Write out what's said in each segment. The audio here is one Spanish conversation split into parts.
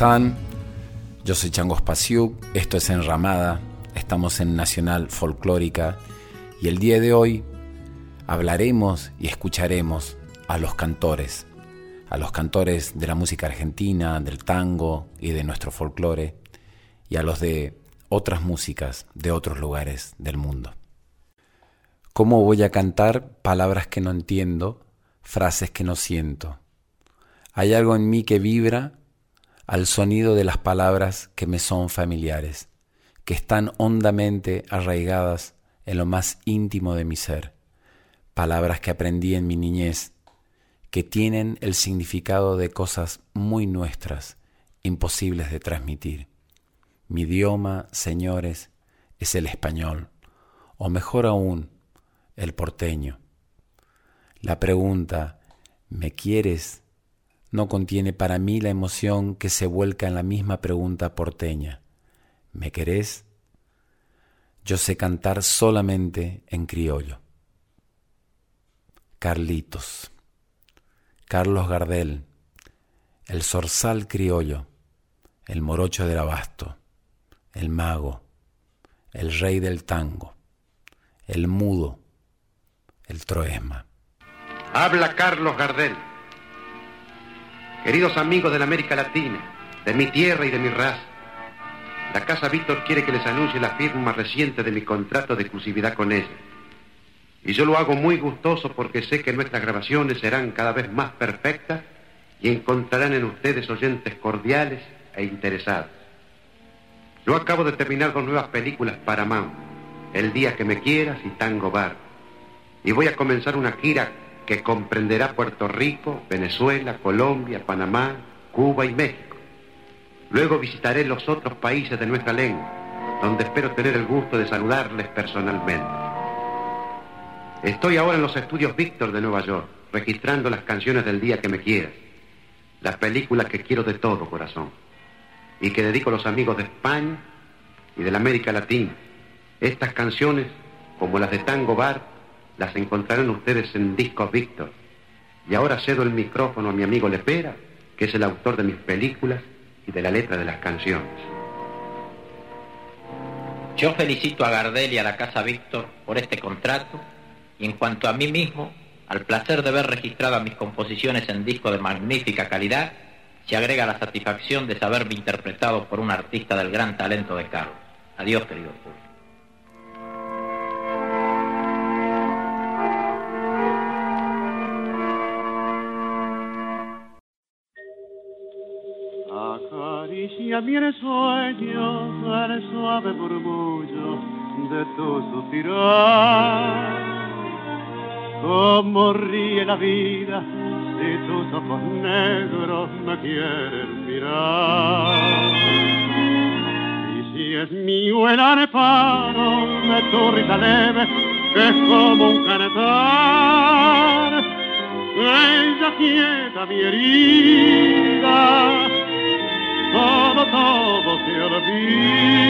Están? Yo soy Chango Spasiuk, esto es Enramada, estamos en Nacional Folclórica y el día de hoy hablaremos y escucharemos a los cantores, a los cantores de la música argentina, del tango y de nuestro folclore y a los de otras músicas de otros lugares del mundo. ¿Cómo voy a cantar palabras que no entiendo, frases que no siento? Hay algo en mí que vibra al sonido de las palabras que me son familiares, que están hondamente arraigadas en lo más íntimo de mi ser, palabras que aprendí en mi niñez, que tienen el significado de cosas muy nuestras, imposibles de transmitir. Mi idioma, señores, es el español, o mejor aún, el porteño. La pregunta, ¿me quieres? No contiene para mí la emoción que se vuelca en la misma pregunta porteña. ¿Me querés? Yo sé cantar solamente en criollo. Carlitos, Carlos Gardel, el zorzal criollo, el morocho del abasto, el mago, el rey del tango, el mudo, el troesma. Habla Carlos Gardel Queridos amigos de la América Latina, de mi tierra y de mi raza, la Casa Víctor quiere que les anuncie la firma reciente de mi contrato de exclusividad con ella. Y yo lo hago muy gustoso porque sé que nuestras grabaciones serán cada vez más perfectas y encontrarán en ustedes oyentes cordiales e interesados. Yo acabo de terminar dos nuevas películas para Mam, El día que me quieras y Tango Bar. Y voy a comenzar una gira que comprenderá Puerto Rico, Venezuela, Colombia, Panamá, Cuba y México. Luego visitaré los otros países de nuestra lengua, donde espero tener el gusto de saludarles personalmente. Estoy ahora en los estudios Víctor de Nueva York, registrando las canciones del día que me quieras, las películas que quiero de todo corazón, y que dedico a los amigos de España y de la América Latina. Estas canciones, como las de Tango Bar, las encontrarán ustedes en Discos Víctor. Y ahora cedo el micrófono a mi amigo Lepera, que es el autor de mis películas y de la letra de las canciones. Yo felicito a Gardel y a la Casa Víctor por este contrato y en cuanto a mí mismo, al placer de ver registradas mis composiciones en disco de magnífica calidad, se agrega la satisfacción de saberme interpretado por un artista del gran talento de Carlos. Adiós, querido público. Y si a mí el sueño el suave murmullo de tu suspirar. Como ríe la vida si tus ojos negros me quieren mirar. Y si es mío el areparo de tu risa leve, que es como un cantar, ella quieta mi herida, todo, todo se olvida.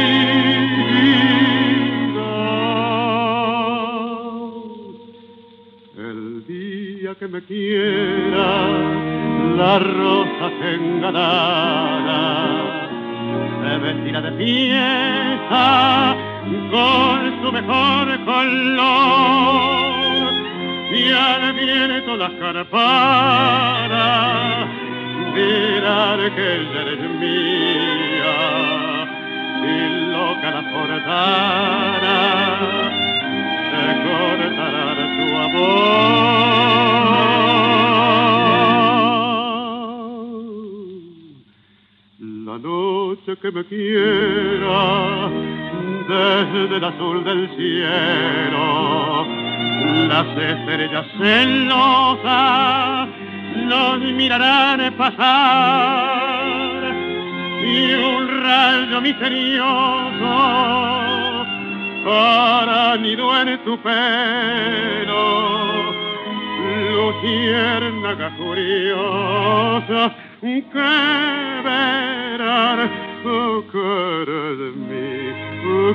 El día que me quiera, la rosa enganada, se vestirá de fiesta con su mejor color y al viento las carparas dirán que ella eres mía y loca la forzara se cortará tu amor la noche que me quiera desde el azul del cielo. Las estrellas celosas nos mirarán pasar y un rayo misterioso para nido en tu pelo. Luciérnaga curiosa que verán oh, cara de mí, oh,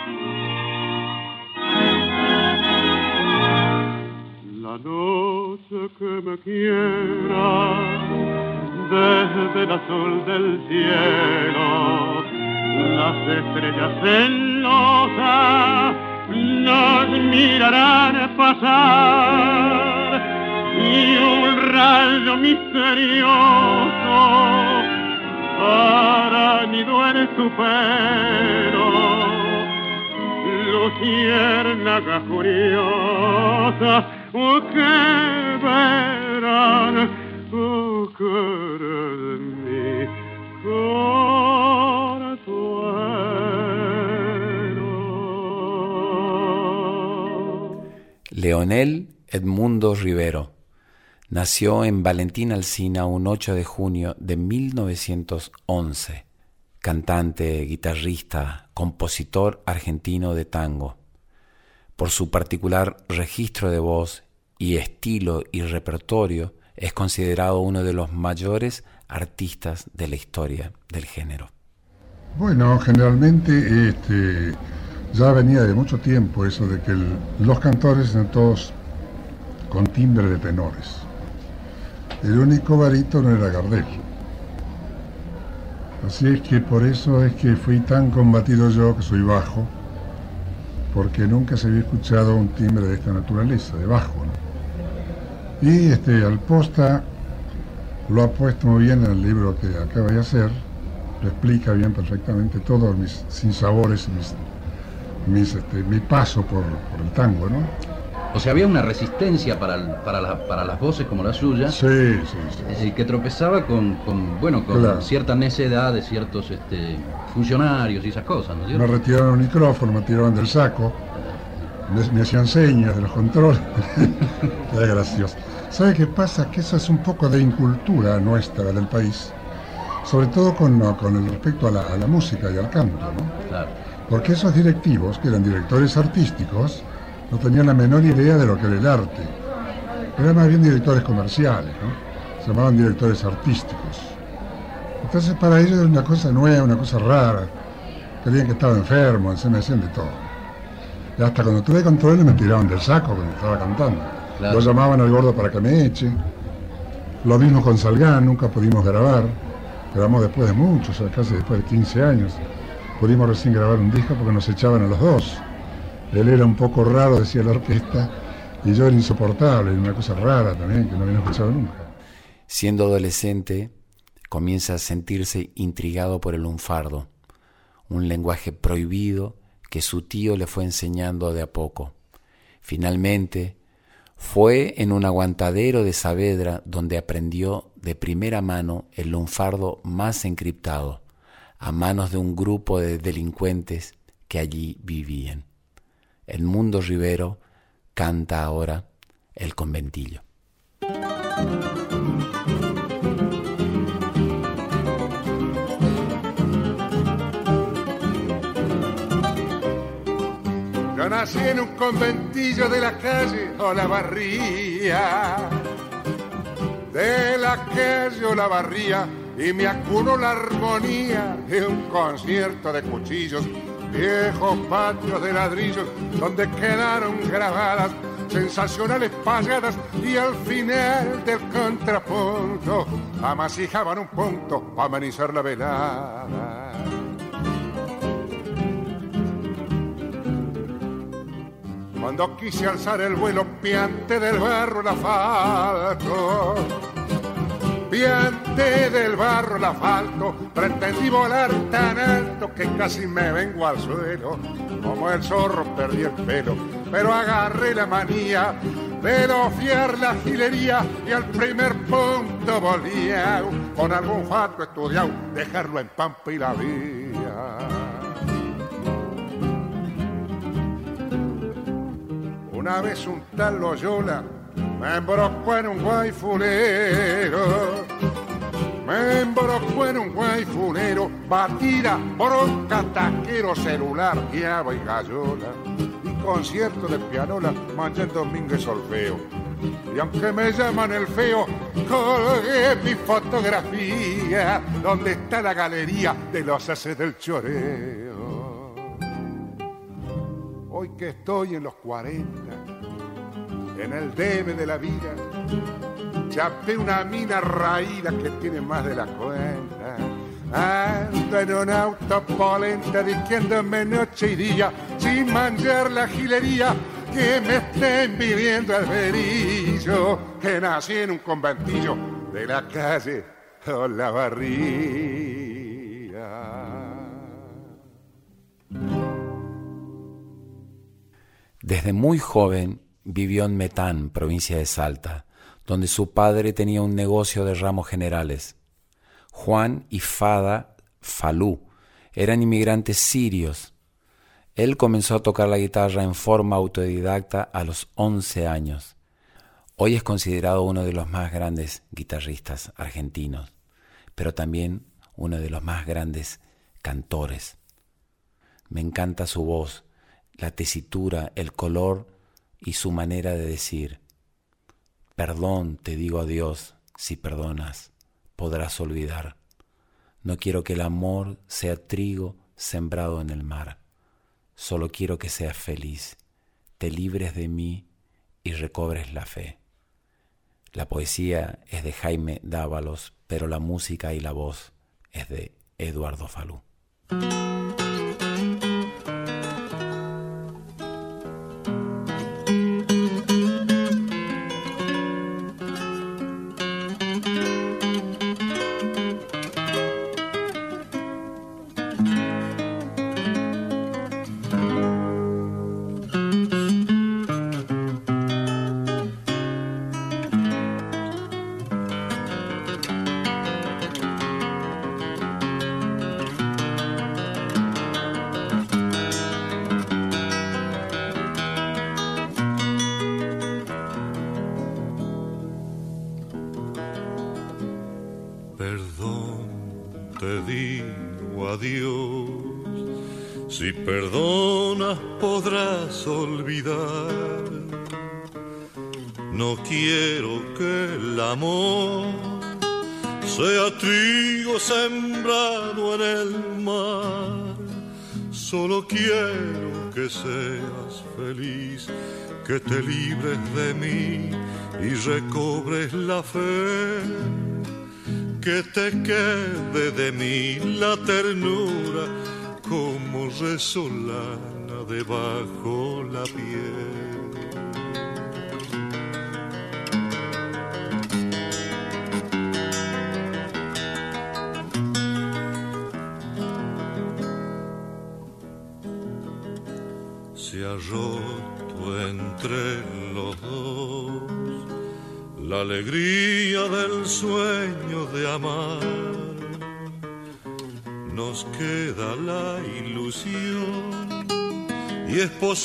La noche que me quiera, desde el azul del cielo, las estrellas celosas nos mirarán pasar y un rayo misterioso para nido en tu pelo. Luciérnaga curiosa Leonel Edmundo Rivero nació en Valentín Alsina un 8 de junio de 1911. Cantante, guitarrista, compositor argentino de tango. Por su particular registro de voz y estilo y repertorio, es considerado uno de los mayores artistas de la historia del género. Bueno, generalmente este, ya venía de mucho tiempo eso de que los cantores eran todos con timbre de tenores. El único barítono era Gardel. Así es que por eso es que fui tan combatido yo, que soy bajo, porque nunca se había escuchado un timbre de esta naturaleza, de bajo. Y este, al posta lo ha puesto muy bien en el libro que acaba de hacer, lo explica bien perfectamente todos mis sinsabores mis, mis, este, mi paso por, por el tango, ¿no? O sea, había una resistencia para, para, la- para las voces como la suya, Sí, sí, sí. es decir, que tropezaba con, con, bueno, con Claro. cierta necedad de ciertos este, funcionarios y esas cosas, ¿no es Me cierto? retiraron el micrófono, me tiraban del saco, me, me hacían señas de los controles. Era gracioso. ¿Sabe qué pasa? Que eso es un poco de incultura nuestra del país, sobre todo con, con el respecto a la, a la música y al canto, ¿no? Claro. Porque esos directivos, que eran directores artísticos, no tenían la menor idea de lo que era el arte. Eran más bien directores comerciales, ¿no? Se llamaban directores artísticos. Entonces para ellos era una cosa nueva, una cosa rara. Creían que estaba enfermo, se me hacían de todo. hasta cuando tuve control me tiraban del saco cuando estaba cantando. Lo llamaban al gordo para que me eche. Lo mismo con Salgán, nunca pudimos grabar. Grabamos después de muchos, casi después de 15 años. Pudimos recién grabar un disco porque nos echaban a los dos. Él era un poco raro, decía la orquesta, y yo era insoportable, una cosa rara también, que no había escuchado nunca. Siendo adolescente, comienza a sentirse intrigado por el lunfardo, un lenguaje prohibido que su tío le fue enseñando de a poco. Finalmente, fue en un aguantadero de Saavedra donde aprendió de primera mano el lunfardo más encriptado, a manos de un grupo de delincuentes que allí vivían. El mundo ribero canta ahora el conventillo. Yo nací en un conventillo de la calle o la barría. De la calle o la barría y me acuno la armonía de un concierto de cuchillos, viejos patios de ladrillos donde quedaron grabadas sensacionales payadas y al final del contrapunto amasijaban un punto para amenizar la velada. Cuando quise alzar el vuelo piante del barro el asfalto, piante del barro el asfalto, pretendí volar tan alto que casi me vengo al suelo. Como el zorro perdí el pelo, pero agarré la manía de fiar la gilería y al primer punto volía con algún fato estudiado, dejarlo en pampa y la vía. Una vez un tal Loyola me embrocó en un guayfulero. Me embrocó en un guayfulero, batida, bronca, taquero, celular, guiaba y gallola. Y concierto de pianola, mañana domingo y solfeo. Y aunque me llaman el feo, colgué mi fotografía, donde está la galería de los haces del choreo. Hoy que estoy en los 40, en el debe de la vida, chapé una mina raída que tiene más de la cuenta. Ando en un auto polenta diciéndome noche y día, sin manjar la gilería, que me estén viviendo el verillo, que nací en un conventillo de la calle Olavarría. Desde muy joven vivió en Metán, provincia de Salta, donde su padre tenía un negocio de ramos generales. Juan y Fada Falú eran inmigrantes sirios. Él comenzó a tocar la guitarra en forma autodidacta a los 11 años. Hoy es considerado uno de los más grandes guitarristas argentinos, pero también uno de los más grandes cantores. Me encanta su voz, la tesitura, el color y su manera de decir. Perdón, te digo a Dios, si perdonas, podrás olvidar. No quiero que el amor sea trigo sembrado en el mar. Solo quiero que seas feliz, te libres de mí y recobres la fe. La poesía es de Jaime Dávalos, pero la música y la voz es de Eduardo Falú. sembrado en el mar. Solo quiero que seas feliz, que te libres de mí y recobres la fe. Que te quede de mí la ternura como resolana debajo la piel.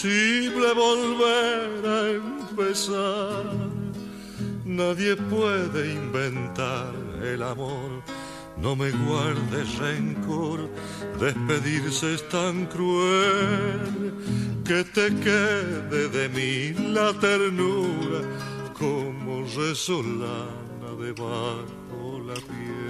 Y es posible volver a empezar. Nadie puede inventar el amor. No me guardes rencor, despedirse es tan cruel que te quede de mí la ternura como resolana debajo la piel.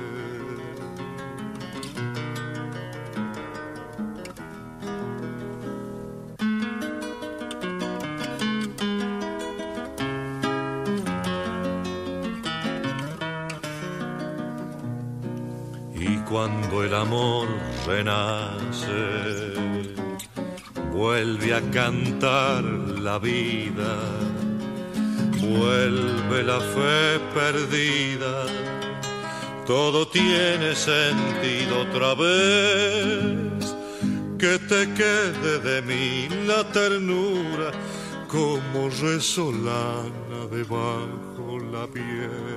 Cuando el amor renace, vuelve a cantar la vida, vuelve la fe perdida, todo tiene sentido otra vez, que te quede de mí la ternura como resolana debajo la piel.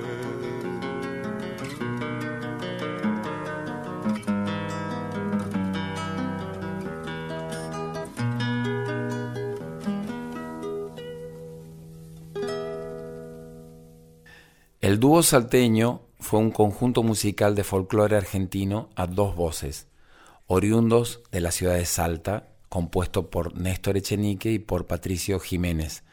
El dúo salteño fue un conjunto musical de folclore argentino a dos voces, oriundos de la ciudad de Salta, compuesto por Néstor Echenique y por Patricio Jiménez,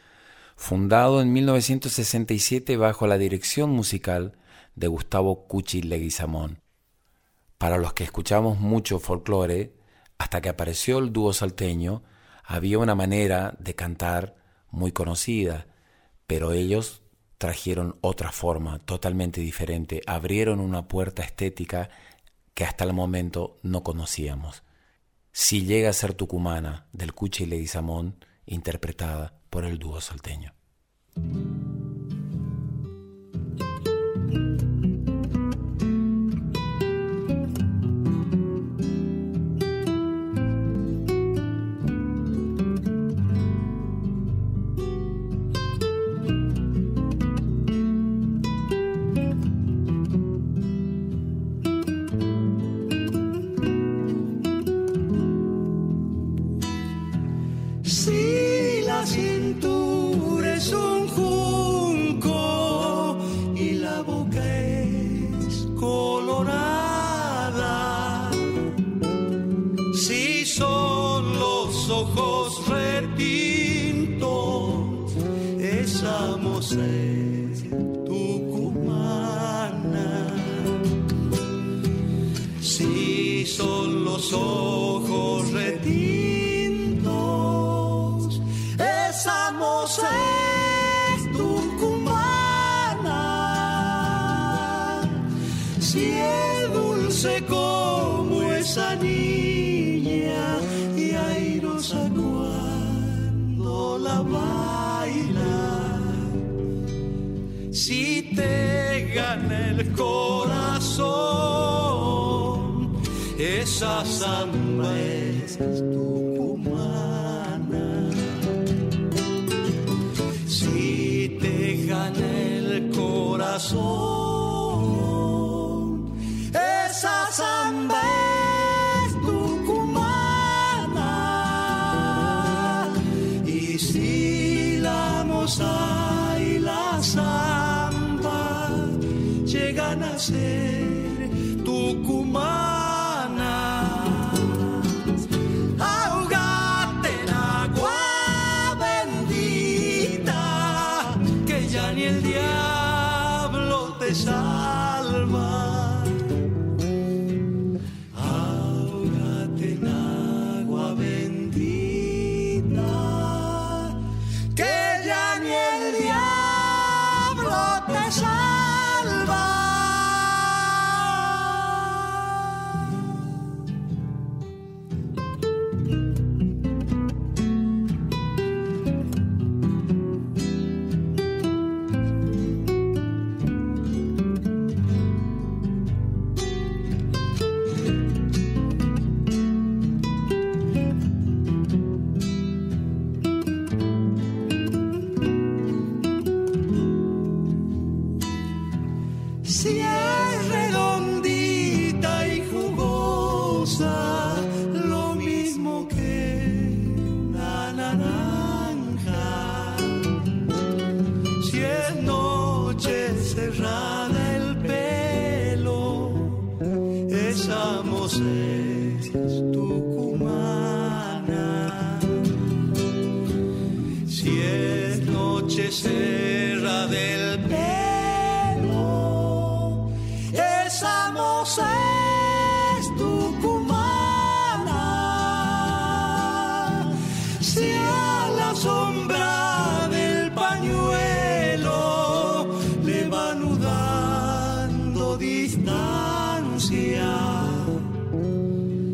fundado en 1967 bajo la dirección musical de Gustavo Cuchi Leguizamón. Para los que escuchamos mucho folclore, hasta que apareció el dúo salteño, había una manera de cantar muy conocida, pero ellos trajeron otra forma totalmente diferente, abrieron una puerta estética que hasta el momento no conocíamos. Si llega a ser tucumana, del Cuche y Leguizamón, interpretada por el dúo salteño. Llegan a ser tucumana.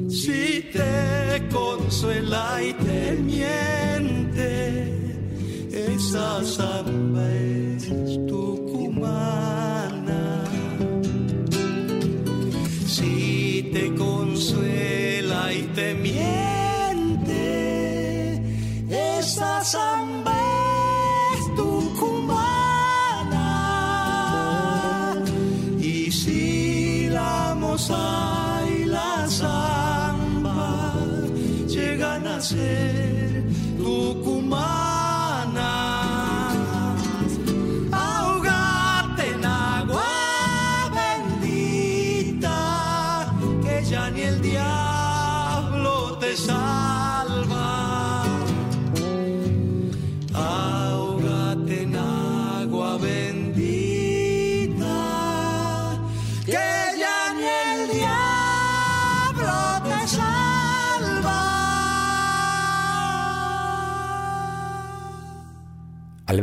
si te consuela y te miente, esa samba es tu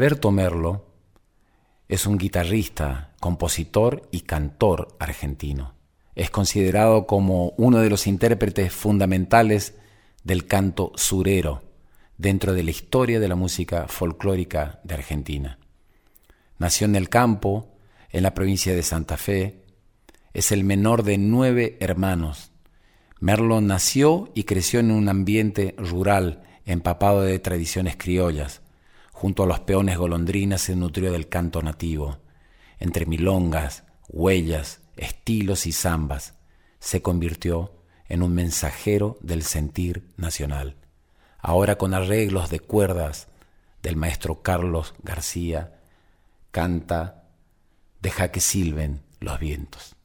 Alberto Merlo es un guitarrista, compositor y cantor argentino. Es considerado como uno de los intérpretes fundamentales del canto surero dentro de la historia de la música folclórica de Argentina. Nació en el campo, en la provincia de Santa Fe. Es el menor de nueve hermanos. Merlo nació y creció en un ambiente rural empapado de tradiciones criollas. Junto a los peones golondrinas se nutrió del canto nativo. Entre milongas, huellas, estilos y zambas, se convirtió en un mensajero del sentir nacional. Ahora con arreglos de cuerdas del maestro Carlos García, canta Deja que silben los vientos.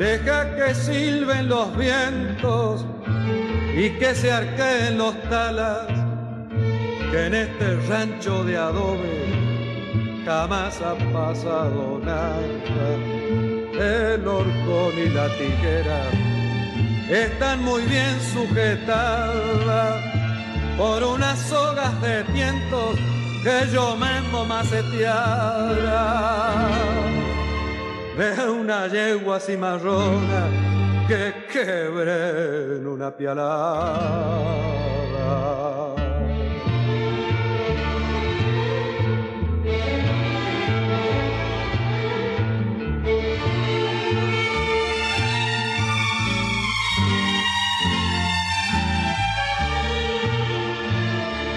Deja que silben los vientos y que se arqueen los talas, que en este rancho de adobe jamás ha pasado nada. El horcón y la tijera están muy bien sujetadas por unas sogas de tientos que yo mismo maceteara de una yegua cimarrona que quebré en una pialada.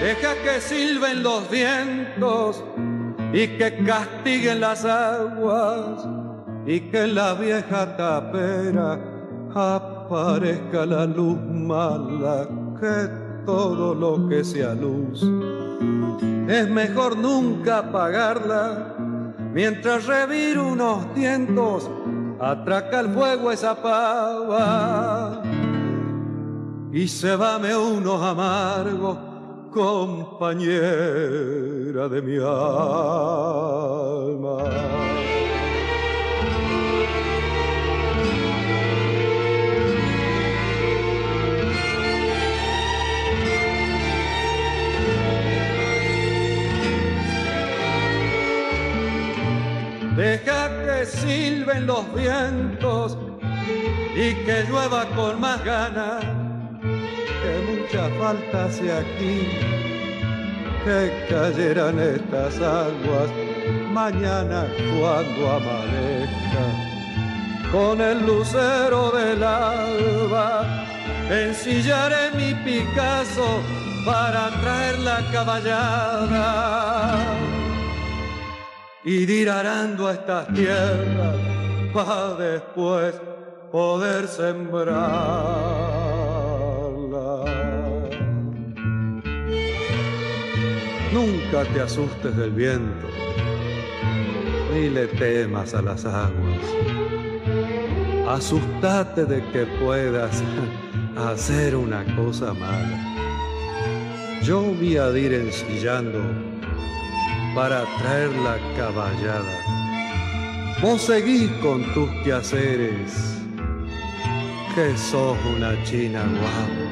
Deja que silben los vientos y que castiguen las aguas y que la vieja tapera aparezca la luz mala que todo lo que sea luz. Es mejor nunca apagarla mientras reviro unos tientos, atraca el fuego esa pava y se vame unos amargos, compañera de mi alma. Deja que silben los vientos y que llueva con más ganas, que mucha falta hace aquí, que cayeran estas aguas mañana cuando amanezca. Con el lucero del alba ensillaré mi Picasso para traer la caballada y ir arando a estas tierras para después poder sembrarla. Nunca te asustes del viento, ni le temas a las aguas. Asustate de que puedas hacer una cosa mala. Yo voy a ir ensillando para traer la caballada. Vos seguís con tus quehaceres, que sos una china guapa.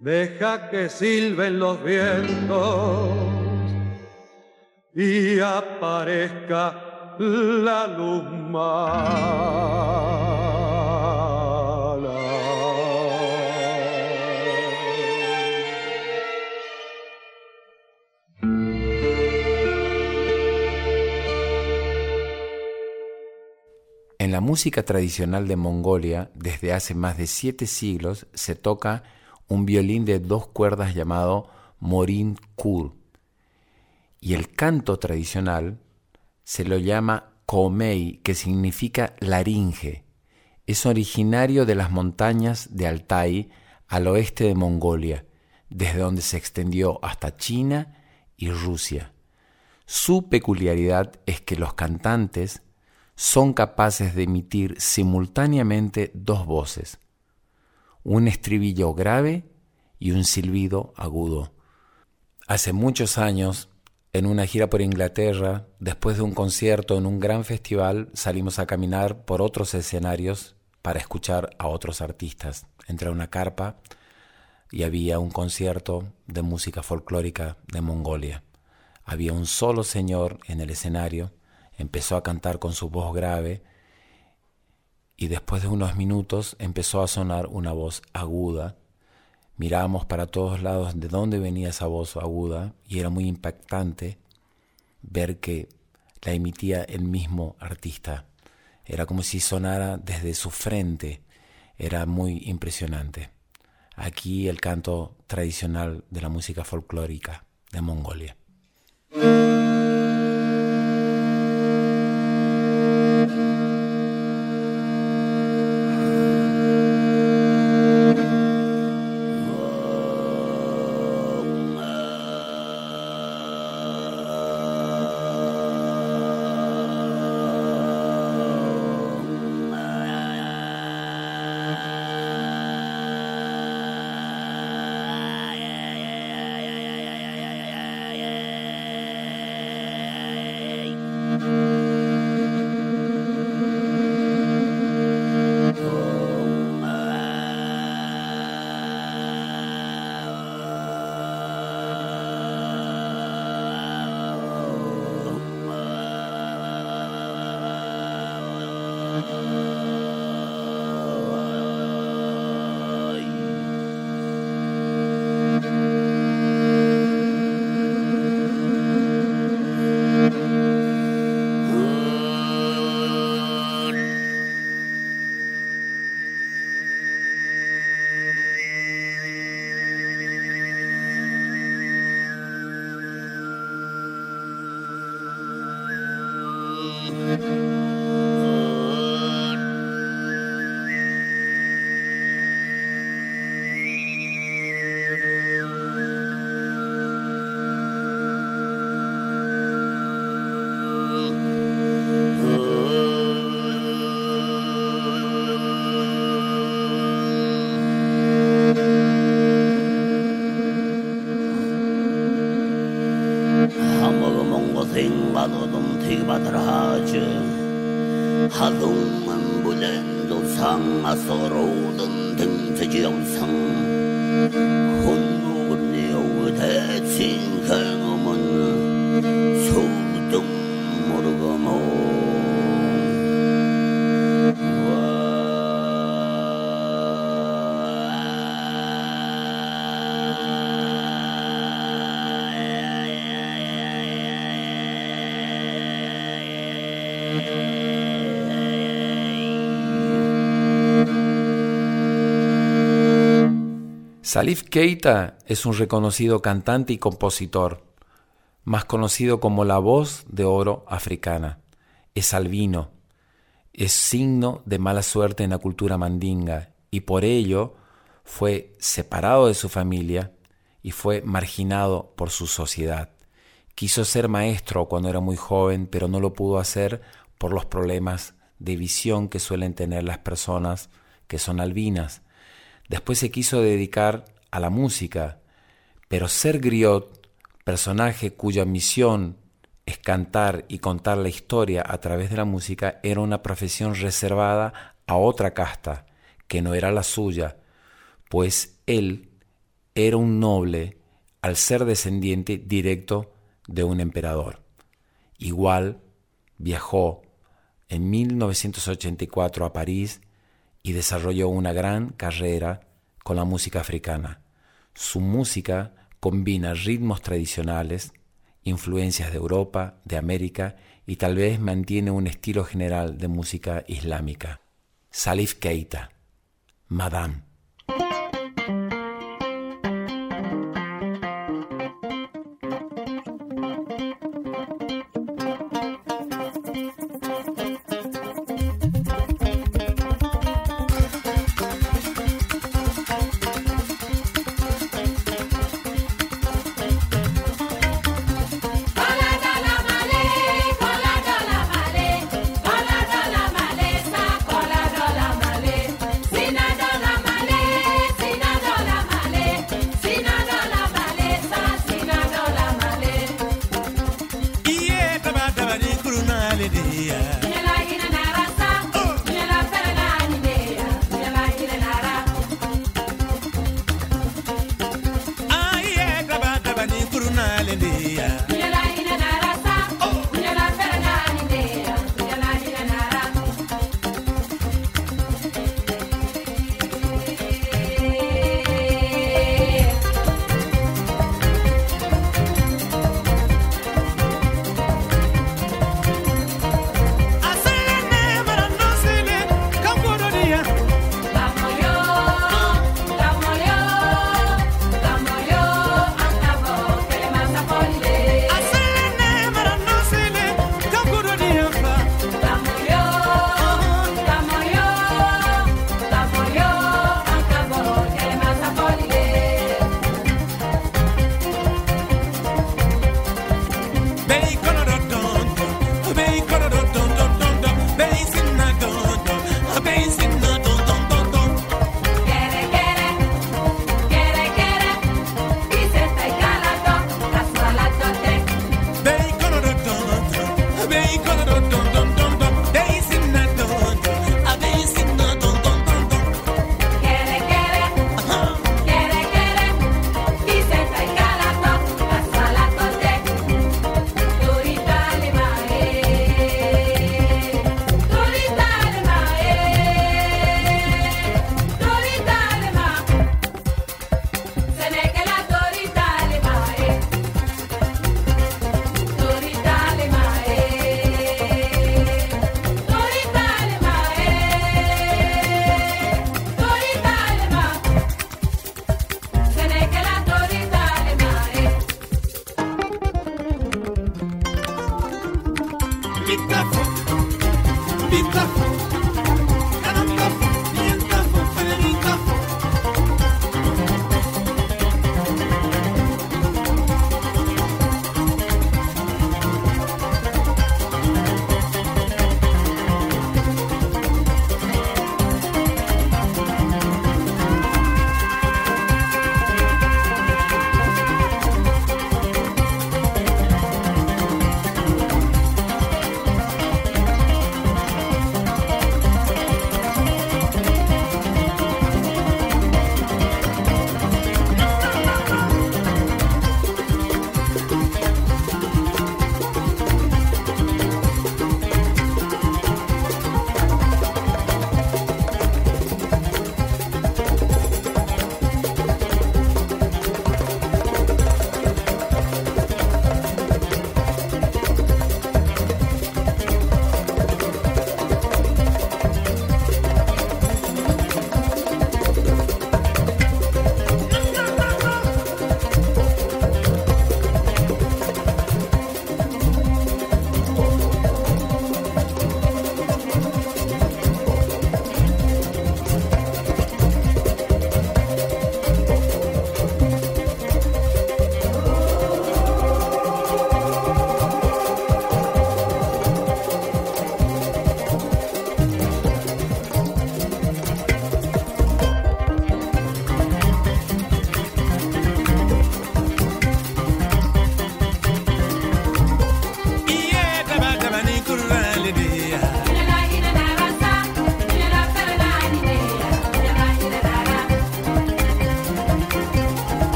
Deja que silben los vientos y aparezca la luz En la música tradicional de Mongolia, desde hace más de siete siglos, se toca un violín de dos cuerdas llamado morin kur. Y el canto tradicional se lo llama komei, que significa laringe. Es originario de las montañas de Altai al oeste de Mongolia, desde donde se extendió hasta China y Rusia. Su peculiaridad es que los cantantes son capaces de emitir simultáneamente dos voces, un estribillo grave y un silbido agudo. Hace muchos años, en una gira por Inglaterra, después de un concierto en un gran festival, salimos a caminar por otros escenarios para escuchar a otros artistas. Entré a una carpa y había un concierto de música folclórica de Mongolia. Había un solo señor en el escenario empezó a cantar con su voz grave y después de unos minutos empezó a sonar una voz aguda. Mirábamos para todos lados de dónde venía esa voz aguda y era muy impactante ver que la emitía el mismo artista. Era como si sonara desde su frente. Era muy impresionante. Aquí el canto tradicional de la música folclórica de Mongolia. Salif Keita es un reconocido cantante y compositor, más conocido como la voz de oro africana. Es albino, es signo de mala suerte en la cultura mandinga y por ello fue separado de su familia y fue marginado por su sociedad. Quiso ser maestro cuando era muy joven, pero no lo pudo hacer por los problemas de visión que suelen tener las personas que son albinas Después se quiso dedicar a la música, pero ser griot, personaje cuya misión es cantar y contar la historia a través de la música, era una profesión reservada a otra casta que no era la suya, pues él era un noble al ser descendiente directo de un emperador. Igual viajó en 1984 a París y desarrolló una gran carrera con la música africana. Su música combina ritmos tradicionales, influencias de Europa, de América y tal vez mantiene un estilo general de música islámica. Salif Keita, Madame.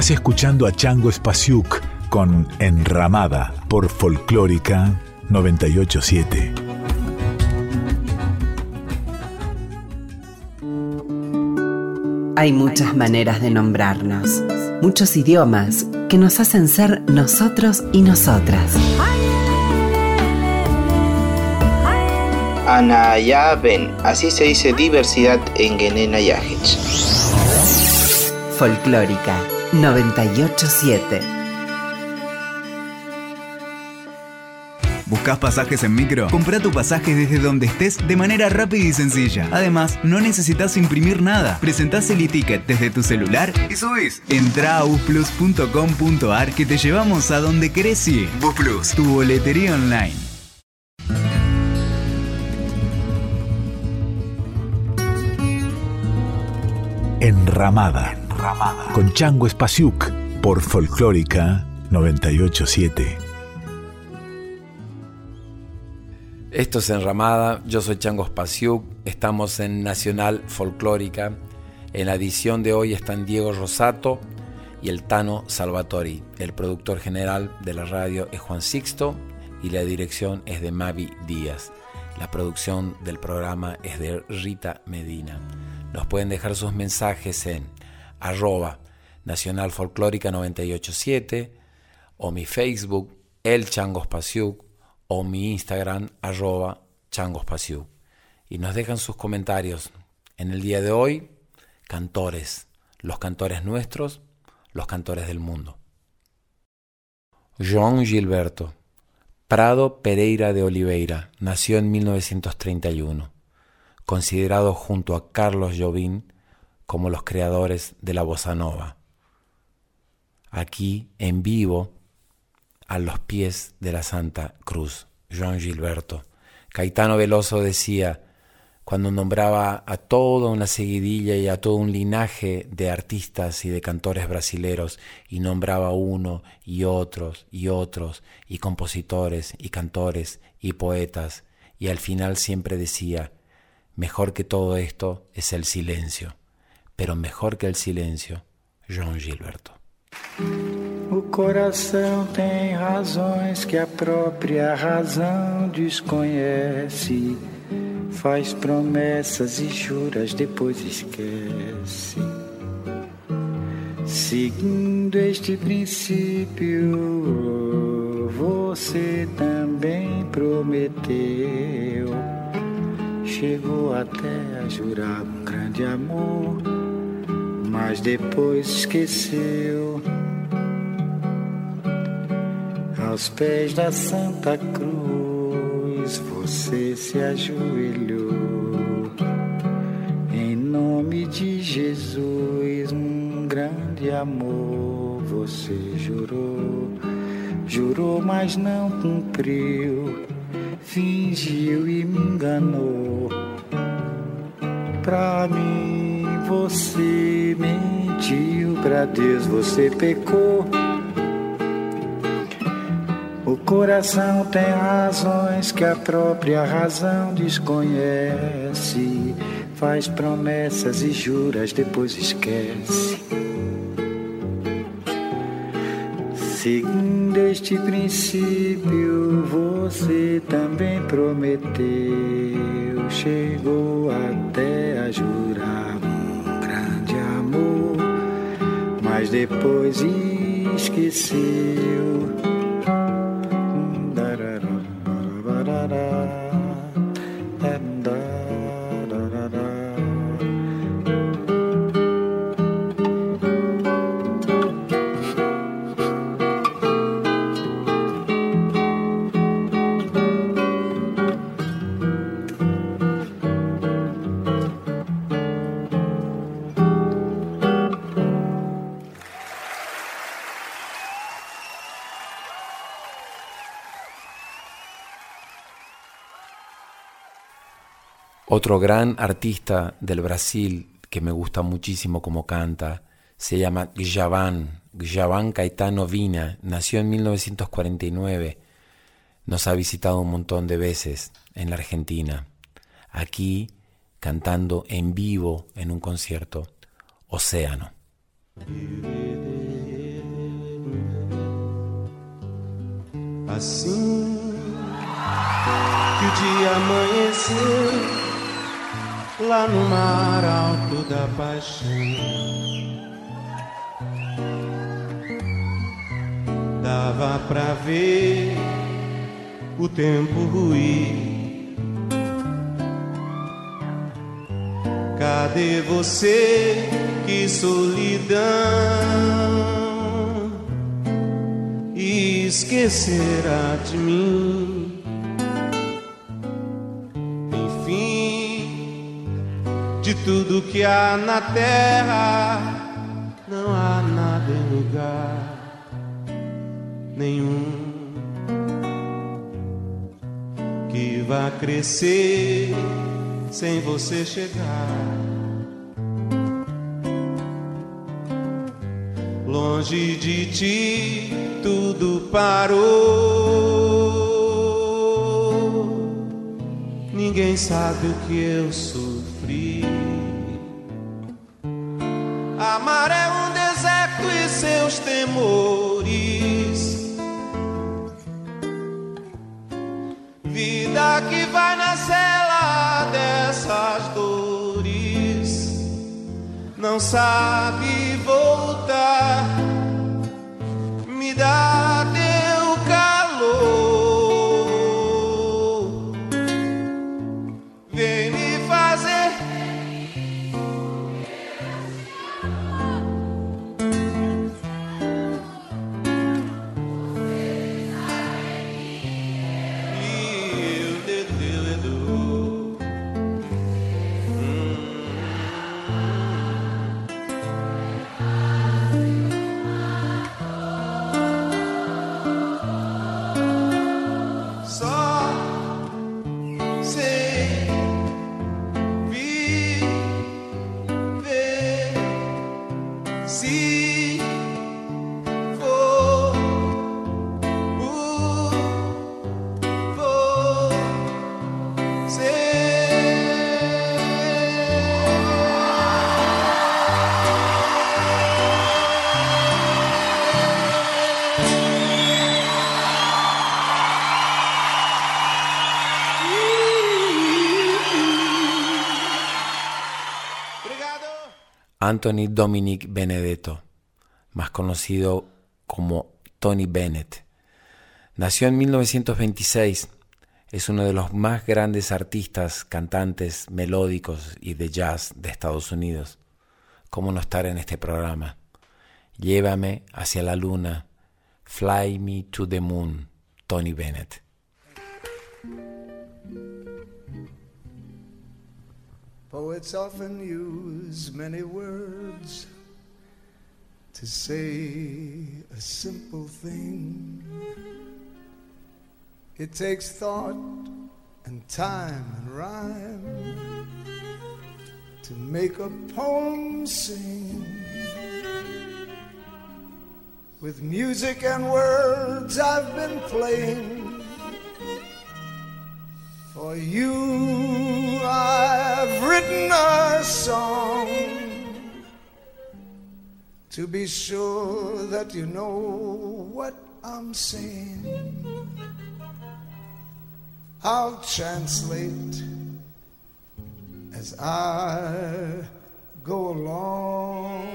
Estás escuchando a Chango Spasiuk con Enramada por Folclórica 987. Hay muchas maneras de nombrarnos, muchos idiomas que nos hacen ser nosotros y nosotras. Ben, así se dice diversidad en Genena Yajich. Folclórica 987. ¿Buscas pasajes en micro? Compra tu pasaje desde donde estés de manera rápida y sencilla. Además, no necesitas imprimir nada. Presentás el e-ticket desde tu celular y subís. Entra a busplus.com.ar que te llevamos a donde querés ir. Busplus, tu boletería online. Enramada. Con Chango Spasiuk por Folclórica 987. Esto es Enramada, yo soy Chango Spasiuk, estamos en Nacional Folclórica. En la edición de hoy están Diego Rosato y el Tano Salvatori. El productor general de la radio es Juan Sixto y la dirección es de Mavi Díaz. La producción del programa es de Rita Medina. Nos pueden dejar sus mensajes en arroba Nacional Folclórica 987 o mi Facebook, El Changos o mi Instagram, arroba Y nos dejan sus comentarios. En el día de hoy, cantores, los cantores nuestros, los cantores del mundo. João Gilberto, Prado Pereira de Oliveira, nació en 1931 considerado junto a Carlos Jobim como los creadores de la bossa nova. Aquí, en vivo, a los pies de la Santa Cruz, Joan Gilberto. Caetano Veloso decía, cuando nombraba a toda una seguidilla y a todo un linaje de artistas y de cantores brasileros, y nombraba uno y otros y otros, y compositores y cantores y poetas, y al final siempre decía, Mejor que todo esto es el silencio, pero mejor que el silencio, João Gilberto. O coração tem razões que a própria razão desconhece. Faz promessas e juras, depois esquece. Seguindo este princípio, você também prometeu chegou até a jurar um grande amor, mas depois esqueceu. Aos pés da Santa Cruz você se ajoelhou. Em nome de Jesus, um grande amor você jurou. Jurou, mas não cumpriu fingiu e me enganou. Pra mim você mentiu, pra Deus você pecou. O coração tem razões que a própria razão desconhece. Faz promessas e juras, depois esquece. Seguindo este princípio, você também prometeu, chegou até a jurar mas depois esqueceu. Otro gran artista del Brasil que me gusta muchísimo como canta se llama Gjavan, Gjavan Caetano Vina, nació en 1949. Nos ha visitado un montón de veces en la Argentina, aquí cantando en vivo en un concierto, Océano. Que. Lá no mar alto da paixão. Dava pra ver o tempo ruir. Cadê você? Que solidão! E esquecerá de mim. De tudo que há na terra, não há nada em lugar nenhum que vá crescer sem você chegar. Longe de ti tudo parou. Ninguém sabe o que eu sofri. Amar é um deserto e seus temores. Vida que vai na cela dessas dores, não sabe voltar. Me dá Anthony Dominic Benedetto, más conocido como Tony Bennett. Nació en 1926, es uno de los más grandes artistas, cantantes melódicos y de jazz de Estados Unidos. ¿Cómo no estar en este programa? Llévame hacia la luna, Fly Me to the Moon, Tony Bennett. Poets often use many words to say a simple thing. It takes thought and time and rhyme to make a poem sing. With music and words I've been playing for you, I've written a song to be sure that you know what I'm saying. I'll translate as I go along.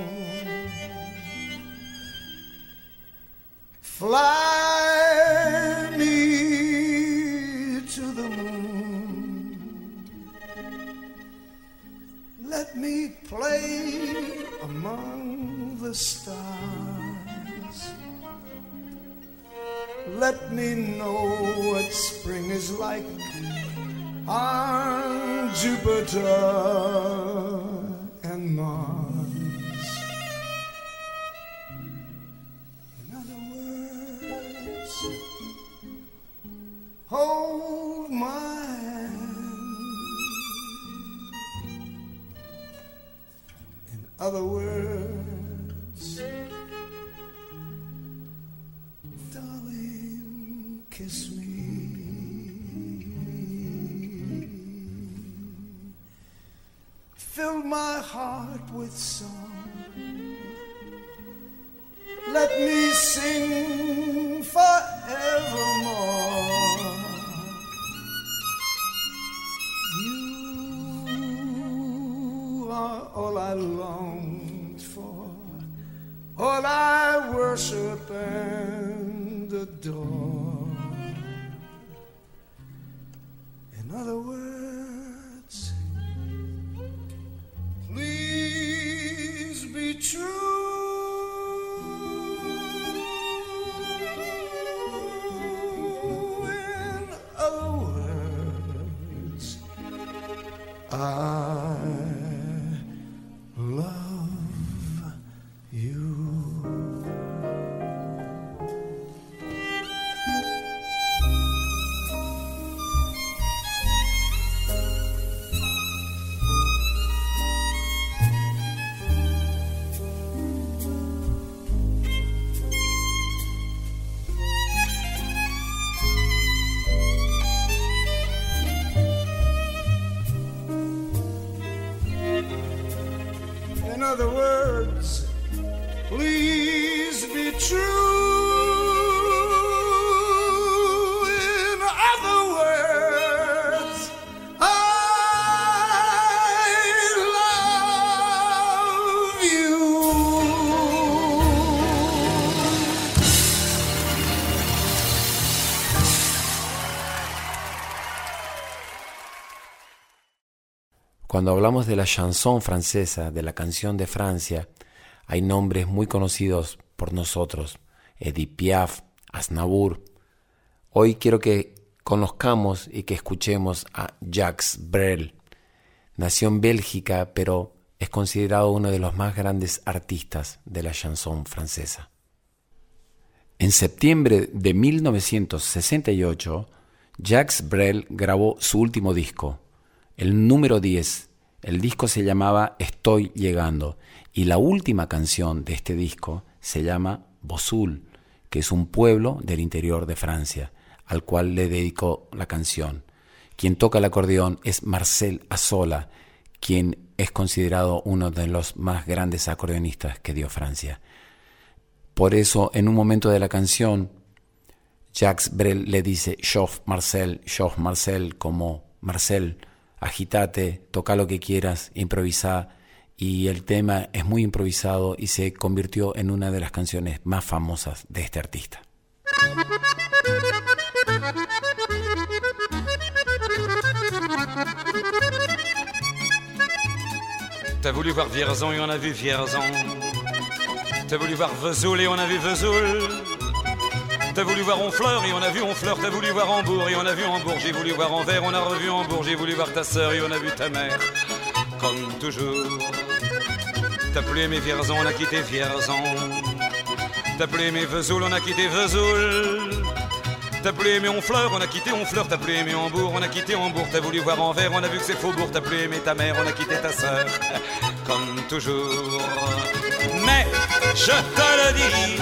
Fly Let me play among the stars. Let me know what spring is like on Jupiter and Mars. In other words, hold my other words, darling, kiss me. Fill my heart with song. Let me sing forevermore. all I long for, all I worship and adore. Cuando hablamos de la chanson francesa, de la canción de Francia, hay nombres muy conocidos por nosotros, Edith Piaf, Aznavour. Hoy quiero que conozcamos y que escuchemos a Jacques Brel. Nació en Bélgica, pero es considerado uno de los más grandes artistas de la chanson francesa. En septiembre de 1968, Jacques Brel grabó su último disco, el número 10. El disco se llamaba Estoy llegando y la última canción de este disco se llama Bosul, que es un pueblo del interior de Francia, al cual le dedicó la canción. Quien toca el acordeón es Marcel Azola, quien es considerado uno de los más grandes acordeonistas que dio Francia. Por eso, en un momento de la canción, Jacques Brel le dice Chauffe Marcel, Chauffe Marcel, como Marcel, agitate, toca lo que quieras, improvisa. Y el tema es muy improvisado y se convirtió en una de las canciones más famosas de este artista. T'as Vierzon Vierzon. T'as Vesoul Vesoul. T'as voulu voir Honfleur et on a vu Honfleur. T'as voulu voir Hambourg et on a vu Hambourg. J'ai voulu voir Anvers, on a revu Hambourg. J'ai voulu voir ta sœur et on a vu ta mère. Comme toujours. T'as plus aimé Vierzon, on a quitté Vierzon. T'as plus aimé Vesoul, on a quitté Vesoul. T'as plus aimé Honfleur, on a quitté Honfleur. T'as plus aimé Hambourg, on a quitté Hambourg. T'as voulu voir Anvers, on a vu que c'est Faubourg. T'as plus aimé ta mère, on a quitté ta sœur. Comme toujours. Mais je te le dis,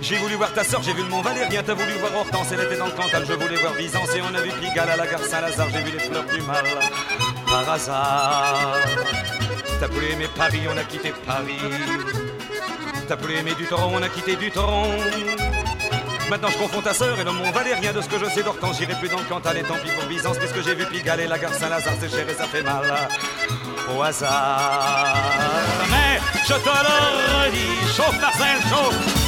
J'ai voulu voir ta soeur, j'ai vu le Mont Valérien. T'as voulu voir Hortense, elle était dans le Cantal. Je voulais voir Byzance et on a vu Pigalle à la gare Saint-Lazare. J'ai vu les fleurs du mal par hasard. T'as voulu aimer Paris, on a quitté Paris. T'as voulu aimer du tronc, on a quitté du tronc. Maintenant je confonds ta sœur et le Mont Valérien De ce que je sais d'Hortense, j'irai plus dans le Cantal Et tant pis pour Byzance, puisque j'ai vu Pigalle et la gare Saint-Lazare C'est cher et ça fait mal au hasard Mais je te le redis, chauffe Marcel, chauffe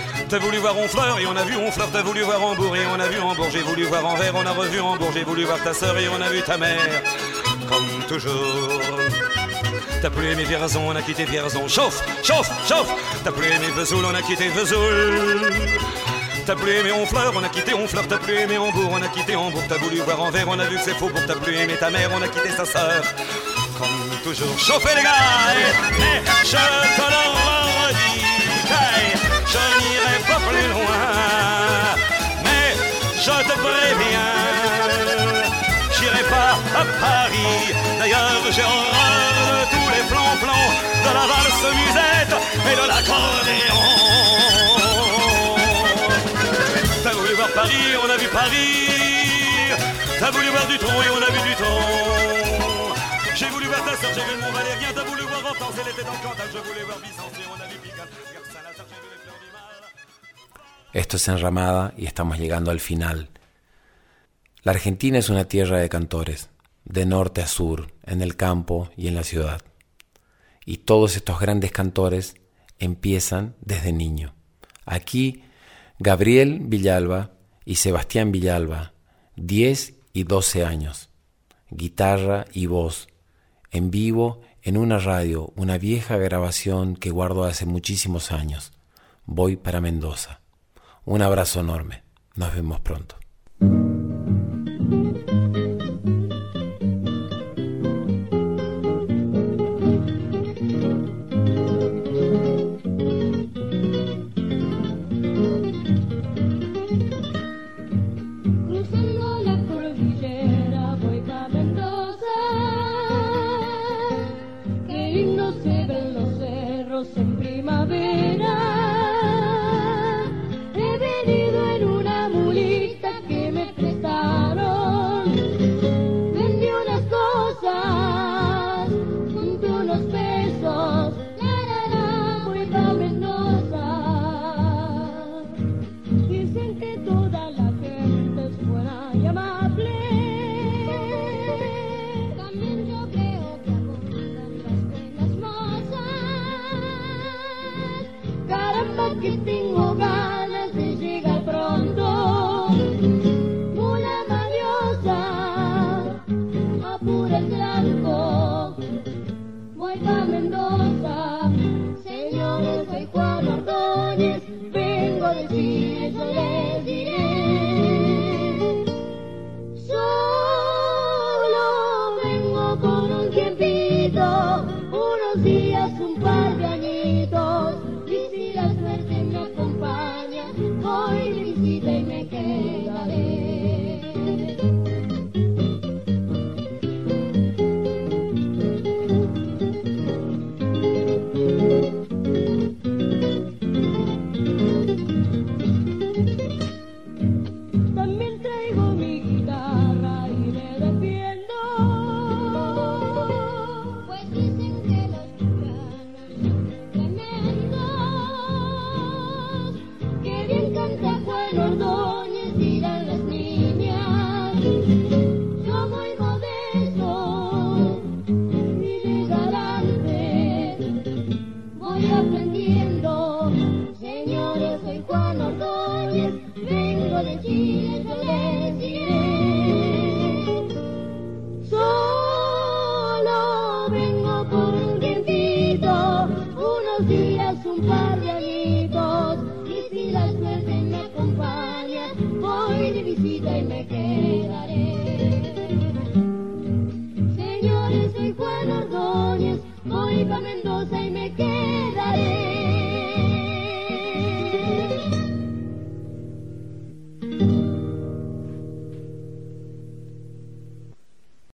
T'as voulu voir Honfleur et on a vu Honfleur. T'as voulu voir Hambourg et on a vu Hambourg. J'ai voulu voir Anvers, on a revu Hambourg. J'ai voulu voir ta sœur et on a vu ta mère. Comme toujours. T'as plus aimé Vierzon, on a quitté Vierzon. Chauffe, chauffe, chauffe. T'as plus aimé Vesoul, on a quitté Vesoul. T'as plus aimé Honfleur, on a quitté Honfleur, t'as plus aimé Hambourg, on a quitté Hambourg, t'as voulu voir Anvers, on a vu que c'est faux pour t'as plus aimé ta mère, on a quitté sa sœur. comme toujours. Chauffez les gars, et, je te le redis, je n'irai pas plus loin, mais je te préviens, j'irai pas à Paris. D'ailleurs, j'ai horreur de tous les plans-plans de la valse musette et de l'accordéon. T'as voulu voir Paris, on a vu Paris. T'as voulu voir du tronc et on a vu du tronc. J'ai voulu voir ta soeur, j'ai vu le Mont Valérien. T'as voulu voir Hortense, elle était dans le Cantal. Je voulais voir Vicence Esto es Enramada y estamos llegando al final. La Argentina es una tierra de cantores, de norte a sur, en el campo y en la ciudad. Y todos estos grandes cantores empiezan desde niño. Aquí, Gabriel Villalba y Sebastián Villalba, 10 y 12 años, guitarra y voz, en vivo en una radio, una vieja grabación que guardo hace muchísimos años. Voy para Mendoza. Un abrazo enorme. Nos vemos pronto.